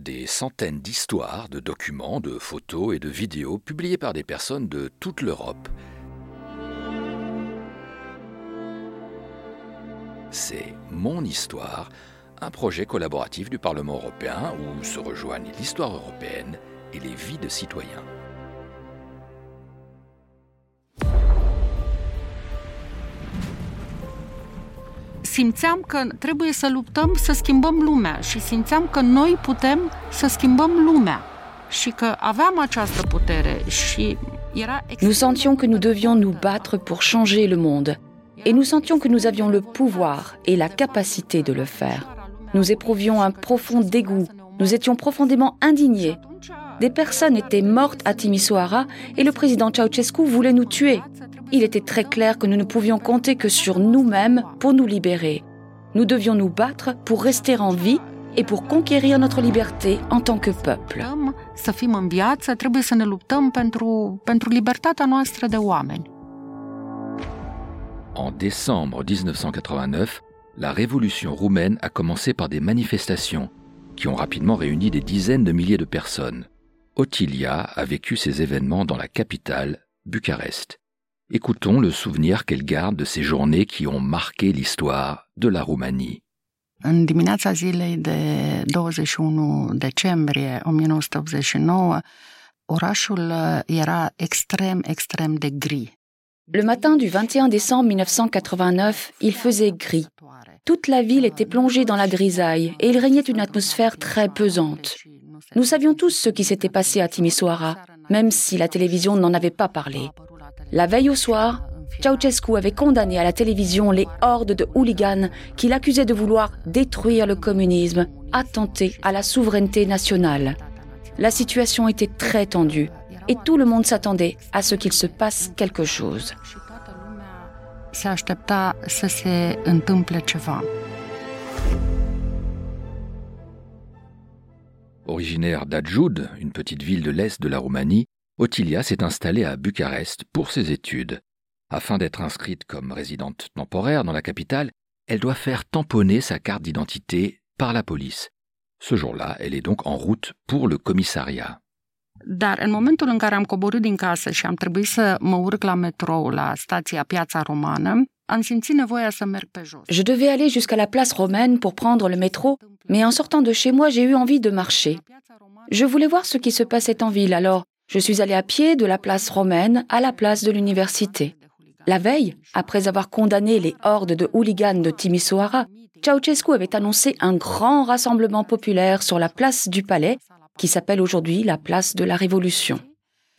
des centaines d'histoires, de documents, de photos et de vidéos publiés par des personnes de toute l'Europe. C'est Mon Histoire, un projet collaboratif du Parlement européen où se rejoignent l'histoire européenne et les vies de citoyens. Simțeam că trebuie să luptăm să schimbăm lumea și simțeam că noi putem să schimbăm lumea și că aveam această putere și era Nous sentions que nous devions nous battre pour changer le monde et nous sentions que nous avions le pouvoir et la capacité de le faire. Nous éprouvions un profond dégoût, nous étions profondément indignés. Des personnes étaient mortes à Timisoara et le président Ceausescu voulait nous tuer. Il était très clair que nous ne pouvions compter que sur nous-mêmes pour nous libérer. Nous devions nous battre pour rester en vie et pour conquérir notre liberté en tant que peuple. En décembre 1989, la révolution roumaine a commencé par des manifestations qui ont rapidement réuni des dizaines de milliers de personnes. Ottilia a vécu ces événements dans la capitale, Bucarest. Écoutons le souvenir qu'elle garde de ces journées qui ont marqué l'histoire de la Roumanie. În dimineața zilei de 21 decembrie 1989, orașul era extrem, extrem de gri. Le matin du 21 décembre 1989, il faisait gris. Toute la ville était plongée dans la grisaille et il régnait une atmosphère très pesante. Nous savions tous ce qui s'était passé à Timisoara, même si la télévision n'en avait pas parlé. La veille au soir, Ceausescu avait condamné à la télévision les hordes de hooligans qui l'accusaient de vouloir détruire le communisme, attenter à la souveraineté nationale. La situation était très tendue et tout le monde s'attendait à ce qu'il se passe quelque chose. Originaire d'Adjoud, une petite ville de l'est de la Roumanie, Ottilia s'est installée à Bucarest pour ses études. Afin d'être inscrite comme résidente temporaire dans la capitale, elle doit faire tamponner sa carte d'identité par la police. Ce jour-là, elle est donc en route pour le commissariat. Dar în momentul în care am coborât din casă și am trebuit să mă la metrou la stația Piața Je devais aller jusqu'à la place romaine pour prendre le métro, mais en sortant de chez moi, j'ai eu envie de marcher. Je voulais voir ce qui se passait en ville, alors je suis allée à pied de la place romaine à la place de l'université. La veille, après avoir condamné les hordes de hooligans de Timisoara, Ceausescu avait annoncé un grand rassemblement populaire sur la place du Palais, qui s'appelle aujourd'hui la place de la Révolution.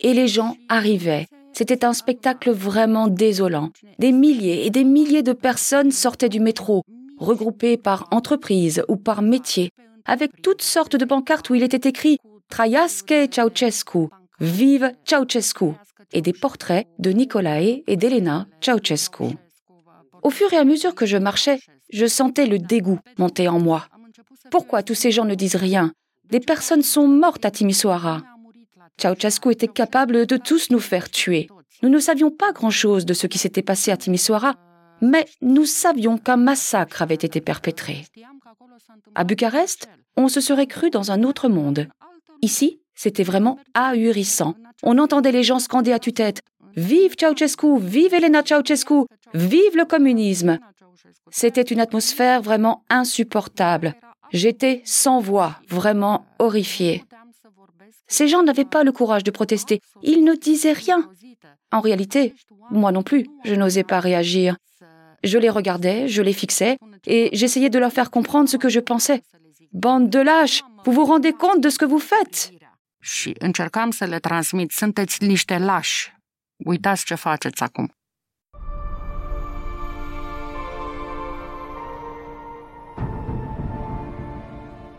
Et les gens arrivaient. C'était un spectacle vraiment désolant. Des milliers et des milliers de personnes sortaient du métro, regroupées par entreprise ou par métier, avec toutes sortes de pancartes où il était écrit Traiasque Ceausescu, Vive Ceausescu et des portraits de Nicolae et d'Elena Ceausescu. Au fur et à mesure que je marchais, je sentais le dégoût monter en moi. Pourquoi tous ces gens ne disent rien? Des personnes sont mortes à Timisoara. Ceausescu était capable de tous nous faire tuer. Nous ne savions pas grand-chose de ce qui s'était passé à Timisoara, mais nous savions qu'un massacre avait été perpétré. À Bucarest, on se serait cru dans un autre monde. Ici, c'était vraiment ahurissant. On entendait les gens scander à tue-tête Vive Ceausescu, vive Elena Ceausescu, vive le communisme. C'était une atmosphère vraiment insupportable. J'étais sans voix, vraiment horrifiée. Ces gens n'avaient pas le courage de protester. Ils ne disaient rien. En réalité, moi non plus, je n'osais pas réagir. Je les regardais, je les fixais, et j'essayais de leur faire comprendre ce que je pensais. Bande de lâches, vous vous rendez compte de ce que vous faites?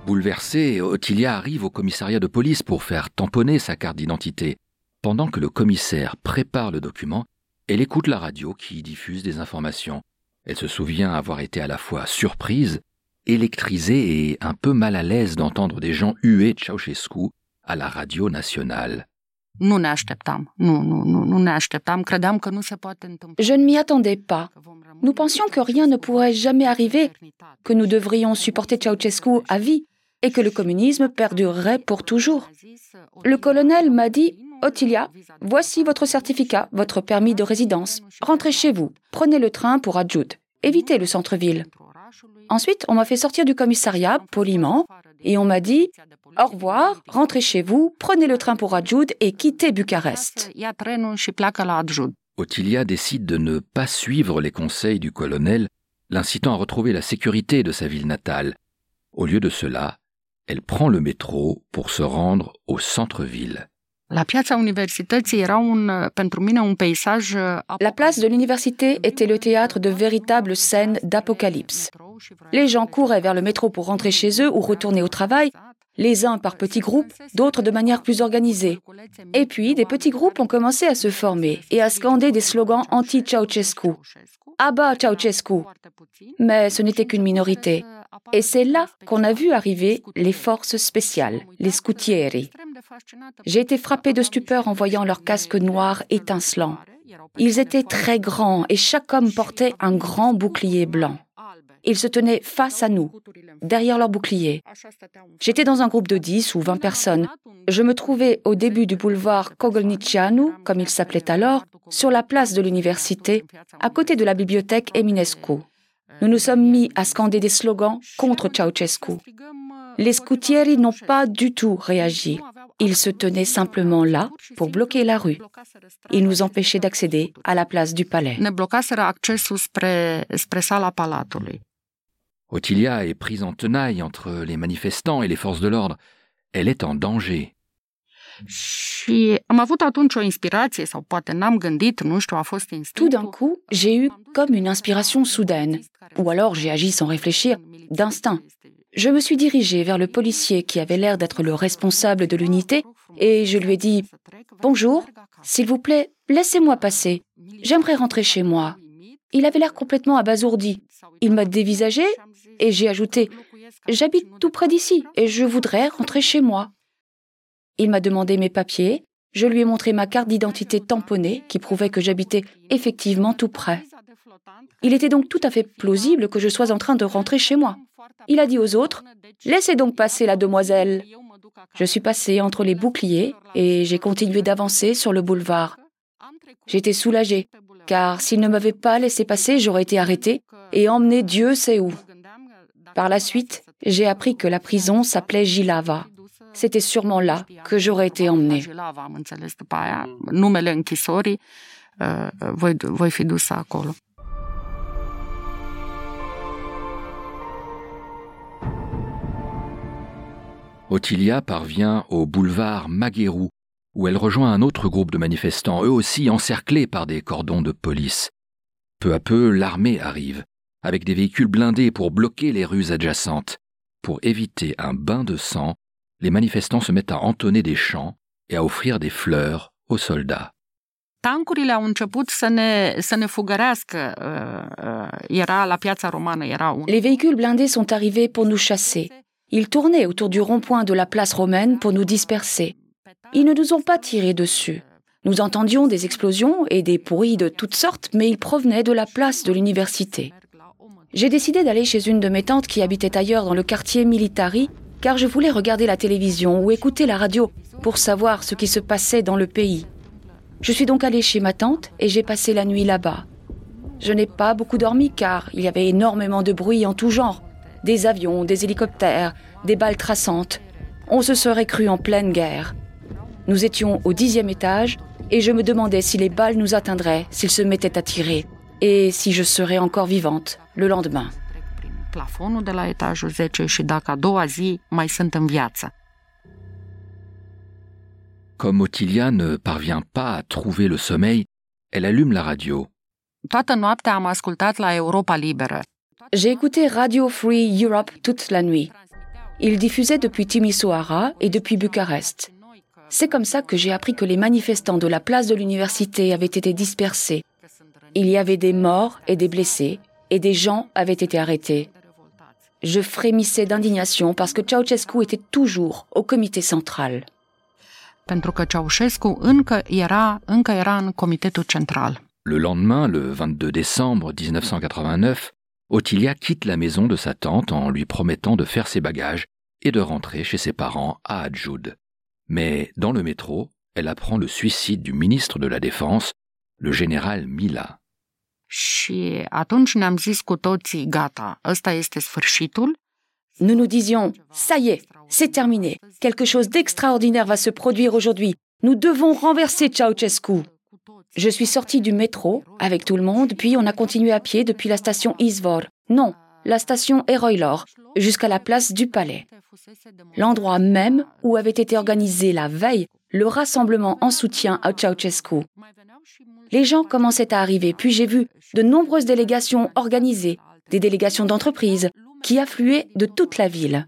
Bouleversée, Ottilia arrive au commissariat de police pour faire tamponner sa carte d'identité. Pendant que le commissaire prépare le document, elle écoute la radio qui diffuse des informations. Elle se souvient avoir été à la fois surprise, électrisée et un peu mal à l'aise d'entendre des gens huer Ceausescu à la radio nationale. Je ne m'y attendais pas. Nous pensions que rien ne pourrait jamais arriver, que nous devrions supporter Ceausescu à vie. Et que le communisme perdurerait pour toujours. Le colonel m'a dit Ottilia, voici votre certificat, votre permis de résidence. Rentrez chez vous, prenez le train pour Adjoud. Évitez le centre-ville. Ensuite, on m'a fait sortir du commissariat, poliment, et on m'a dit Au revoir, rentrez chez vous, prenez le train pour Adjoud et quittez Bucarest. Ottilia décide de ne pas suivre les conseils du colonel, l'incitant à retrouver la sécurité de sa ville natale. Au lieu de cela, elle prend le métro pour se rendre au centre-ville. La place de l'université était le théâtre de véritables scènes d'apocalypse. Les gens couraient vers le métro pour rentrer chez eux ou retourner au travail, les uns par petits groupes, d'autres de manière plus organisée. Et puis, des petits groupes ont commencé à se former et à scander des slogans anti-Ceausescu. Abba Ceausescu. Mais ce n'était qu'une minorité. Et c'est là qu'on a vu arriver les forces spéciales, les scoutieri. J'ai été frappé de stupeur en voyant leurs casques noirs étincelants. Ils étaient très grands et chaque homme portait un grand bouclier blanc. Ils se tenaient face à nous, derrière leur bouclier. J'étais dans un groupe de 10 ou 20 personnes. Je me trouvais au début du boulevard Kogolnicianu, comme il s'appelait alors, sur la place de l'université, à côté de la bibliothèque Eminescu. Nous nous sommes mis à scander des slogans contre Ceausescu. Les scoutieri n'ont pas du tout réagi. Ils se tenaient simplement là pour bloquer la rue. Ils nous empêchaient d'accéder à la place du palais. Ottilia est prise en tenaille entre les manifestants et les forces de l'ordre. Elle est en danger. Tout d'un coup, j'ai eu comme une inspiration soudaine, ou alors j'ai agi sans réfléchir, d'instinct. Je me suis dirigée vers le policier qui avait l'air d'être le responsable de l'unité et je lui ai dit Bonjour, s'il vous plaît, laissez-moi passer. J'aimerais rentrer chez moi. Il avait l'air complètement abasourdi. Il m'a dévisagé et j'ai ajouté J'habite tout près d'ici et je voudrais rentrer chez moi. Il m'a demandé mes papiers. Je lui ai montré ma carte d'identité tamponnée qui prouvait que j'habitais effectivement tout près. Il était donc tout à fait plausible que je sois en train de rentrer chez moi. Il a dit aux autres Laissez donc passer la demoiselle. Je suis passé entre les boucliers et j'ai continué d'avancer sur le boulevard. J'étais soulagé, car s'il ne m'avait pas laissé passer, j'aurais été arrêté et emmené Dieu sait où. Par la suite, j'ai appris que la prison s'appelait Gilava. C'était sûrement là que j'aurais été emmené. Ottilia parvient au boulevard Maguérou, où elle rejoint un autre groupe de manifestants, eux aussi encerclés par des cordons de police. Peu à peu, l'armée arrive, avec des véhicules blindés pour bloquer les rues adjacentes. Pour éviter un bain de sang, les manifestants se mettent à entonner des chants et à offrir des fleurs aux soldats. Les véhicules blindés sont arrivés pour nous chasser. Ils tournaient autour du rond-point de la place romaine pour nous disperser. Ils ne nous ont pas tiré dessus. Nous entendions des explosions et des bruits de toutes sortes, mais ils provenaient de la place de l'université. J'ai décidé d'aller chez une de mes tantes qui habitait ailleurs dans le quartier Militari, car je voulais regarder la télévision ou écouter la radio pour savoir ce qui se passait dans le pays. Je suis donc allée chez ma tante et j'ai passé la nuit là-bas. Je n'ai pas beaucoup dormi car il y avait énormément de bruit en tout genre, des avions, des hélicoptères, des balles traçantes. On se serait cru en pleine guerre. Nous étions au dixième étage et je me demandais si les balles nous atteindraient s'ils se mettaient à tirer et si je serais encore vivante le lendemain. Comme Ottilia ne parvient pas à trouver le sommeil, elle allume la radio. J'ai écouté Radio Free Europe toute la nuit. Il diffusait depuis Timisoara et depuis Bucarest. C'est comme ça que j'ai appris que les manifestants de la place de l'université avaient été dispersés. Il y avait des morts et des blessés, et des gens avaient été arrêtés. Je frémissais d'indignation parce que Ceausescu était toujours au comité central. Le lendemain, le 22 décembre 1989, Ottilia quitte la maison de sa tante en lui promettant de faire ses bagages et de rentrer chez ses parents à Adjoud. Mais dans le métro, elle apprend le suicide du ministre de la Défense, le général Mila. Nous nous disions, ça y est, c'est terminé. Quelque chose d'extraordinaire va se produire aujourd'hui. Nous devons renverser Ceausescu. Je suis sortie du métro avec tout le monde, puis on a continué à pied depuis la station Izvor. Non, la station Eroilor, jusqu'à la place du palais. L'endroit même où avait été organisé la veille le rassemblement en soutien à Ceausescu. Les gens commençaient à arriver, puis j'ai vu de nombreuses délégations organisées, des délégations d'entreprises, qui affluaient de toute la ville.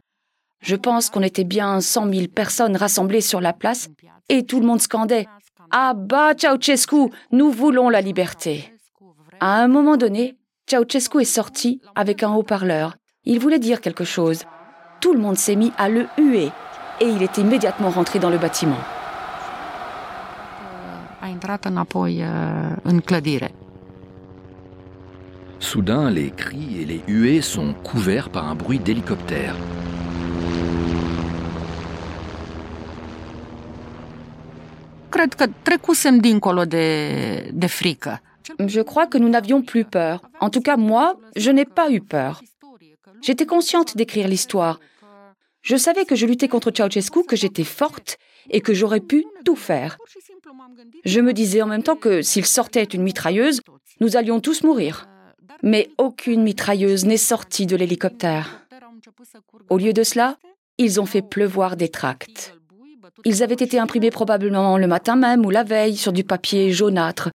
Je pense qu'on était bien 100 000 personnes rassemblées sur la place et tout le monde scandait Ah bah Ceausescu, nous voulons la liberté. À un moment donné, Ceausescu est sorti avec un haut-parleur. Il voulait dire quelque chose. Tout le monde s'est mis à le huer et il est immédiatement rentré dans le bâtiment. Soudain, les cris et les huées sont couverts par un bruit d'hélicoptère. Je crois que nous n'avions plus peur. En tout cas, moi, je n'ai pas eu peur. J'étais consciente d'écrire l'histoire. Je savais que je luttais contre Ceausescu, que j'étais forte et que j'aurais pu tout faire. Je me disais en même temps que s'il sortait une mitrailleuse, nous allions tous mourir. Mais aucune mitrailleuse n'est sortie de l'hélicoptère. Au lieu de cela, ils ont fait pleuvoir des tracts. Ils avaient été imprimés probablement le matin même ou la veille sur du papier jaunâtre.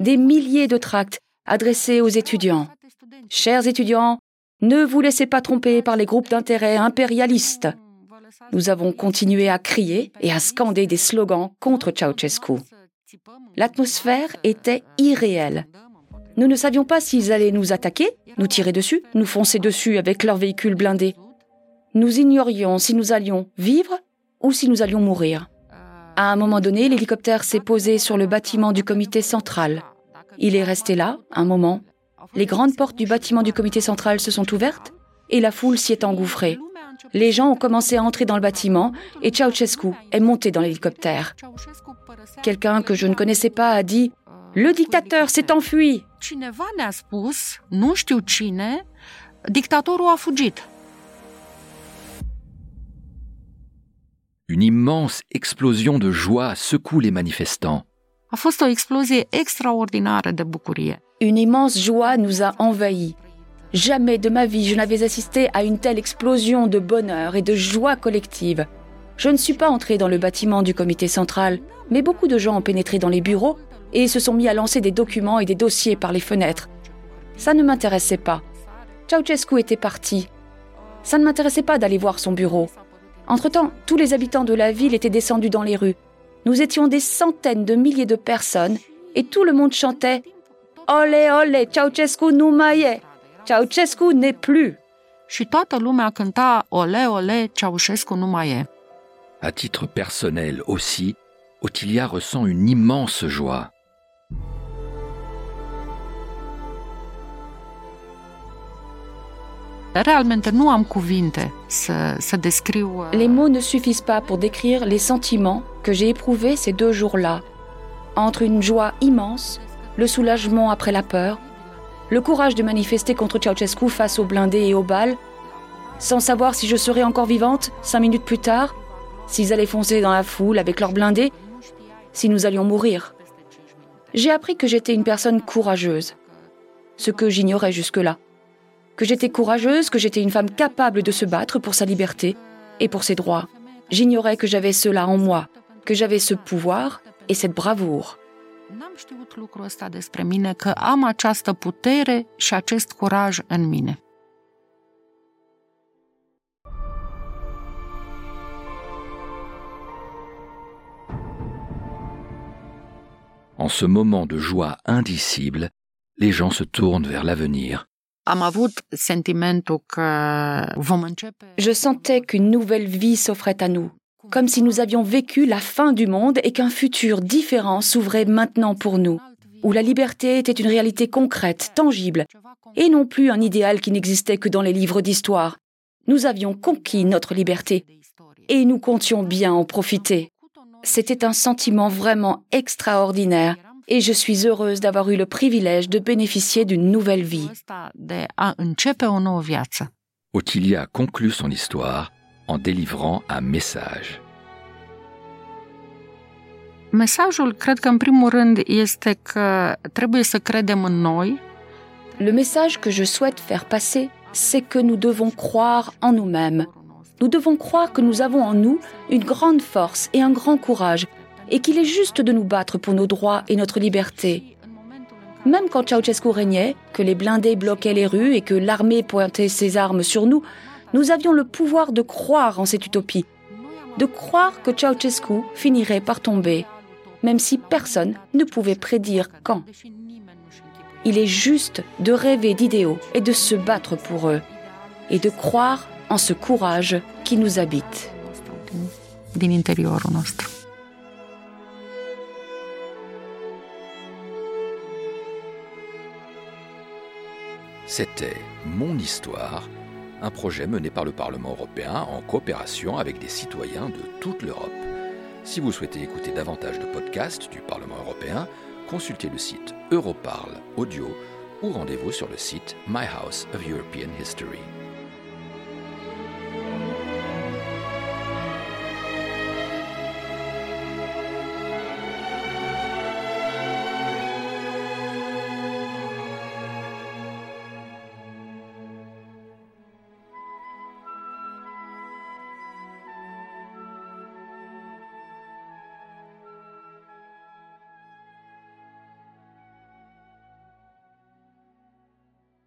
Des milliers de tracts adressés aux étudiants. Chers étudiants, ne vous laissez pas tromper par les groupes d'intérêt impérialistes. Nous avons continué à crier et à scander des slogans contre Ceausescu. L'atmosphère était irréelle. Nous ne savions pas s'ils allaient nous attaquer, nous tirer dessus, nous foncer dessus avec leurs véhicules blindés. Nous ignorions si nous allions vivre ou si nous allions mourir. À un moment donné, l'hélicoptère s'est posé sur le bâtiment du comité central. Il est resté là un moment. Les grandes portes du bâtiment du comité central se sont ouvertes et la foule s'y est engouffrée. Les gens ont commencé à entrer dans le bâtiment et Ceausescu est monté dans l'hélicoptère. Quelqu'un que je ne connaissais pas a dit Le dictateur s'est enfui. Une immense explosion de joie secoue les manifestants. Une immense joie nous a envahis. Jamais de ma vie je n'avais assisté à une telle explosion de bonheur et de joie collective. Je ne suis pas entré dans le bâtiment du comité central, mais beaucoup de gens ont pénétré dans les bureaux et se sont mis à lancer des documents et des dossiers par les fenêtres. Ça ne m'intéressait pas. Ceausescu était parti. Ça ne m'intéressait pas d'aller voir son bureau. Entre-temps, tous les habitants de la ville étaient descendus dans les rues. Nous étions des centaines de milliers de personnes et tout le monde chantait Olé, olé, Ceausescu nu mai Ceausescu n'est plus. Și toată lumea cânta Ole, ole, Ceausescu nu mai e. À titre personnel aussi, Ottilia ressent une immense joie. Descriu. Les mots ne suffisent pas pour décrire les sentiments que j'ai éprouvés ces deux jours-là. Entre une joie immense, le soulagement après la peur, le courage de manifester contre Ceausescu face aux blindés et aux balles, sans savoir si je serais encore vivante cinq minutes plus tard, s'ils allaient foncer dans la foule avec leurs blindés, si nous allions mourir. J'ai appris que j'étais une personne courageuse, ce que j'ignorais jusque-là. Que j'étais courageuse, que j'étais une femme capable de se battre pour sa liberté et pour ses droits. J'ignorais que j'avais cela en moi, que j'avais ce pouvoir et cette bravoure. N-am știut lucrul ăsta despre mine, că am această putere și acest curaj în mine. En ce moment de joie indicible, les gens se tournent vers l'avenir. Je sentais qu'une nouvelle vie s'offrait à nous, comme si nous avions vécu la fin du monde et qu'un futur différent s'ouvrait maintenant pour nous, où la liberté était une réalité concrète, tangible, et non plus un idéal qui n'existait que dans les livres d'histoire. nous avions conquis notre liberté et nous comptions bien en profiter. C'était un sentiment vraiment extraordinaire et je suis heureuse d'avoir eu le privilège de bénéficier d'une nouvelle vie. Ottilia conclut son histoire en délivrant un message. Mesajul, cred că în primul rând este că trebuie să credem în noi. Le message que je souhaite faire passer, c'est que nous devons croire en nous-mêmes. Nous devons croire que nous avons en nous une grande force et un grand courage, et qu'il est juste de nous battre pour nos droits et notre liberté. Même quand Ceausescu régnait, que les blindés bloquaient les rues et que l'armée pointait ses armes sur nous, nous avions le pouvoir de croire en cette utopie, de croire que Ceausescu finirait par tomber même si personne ne pouvait prédire quand. Il est juste de rêver d'idéaux et de se battre pour eux, et de croire en ce courage qui nous habite. C'était Mon Histoire, un projet mené par le Parlement européen en coopération avec des citoyens de toute l'Europe. Si vous souhaitez écouter davantage de podcasts du Parlement européen, consultez le site Europarl Audio ou rendez-vous sur le site My House of European History.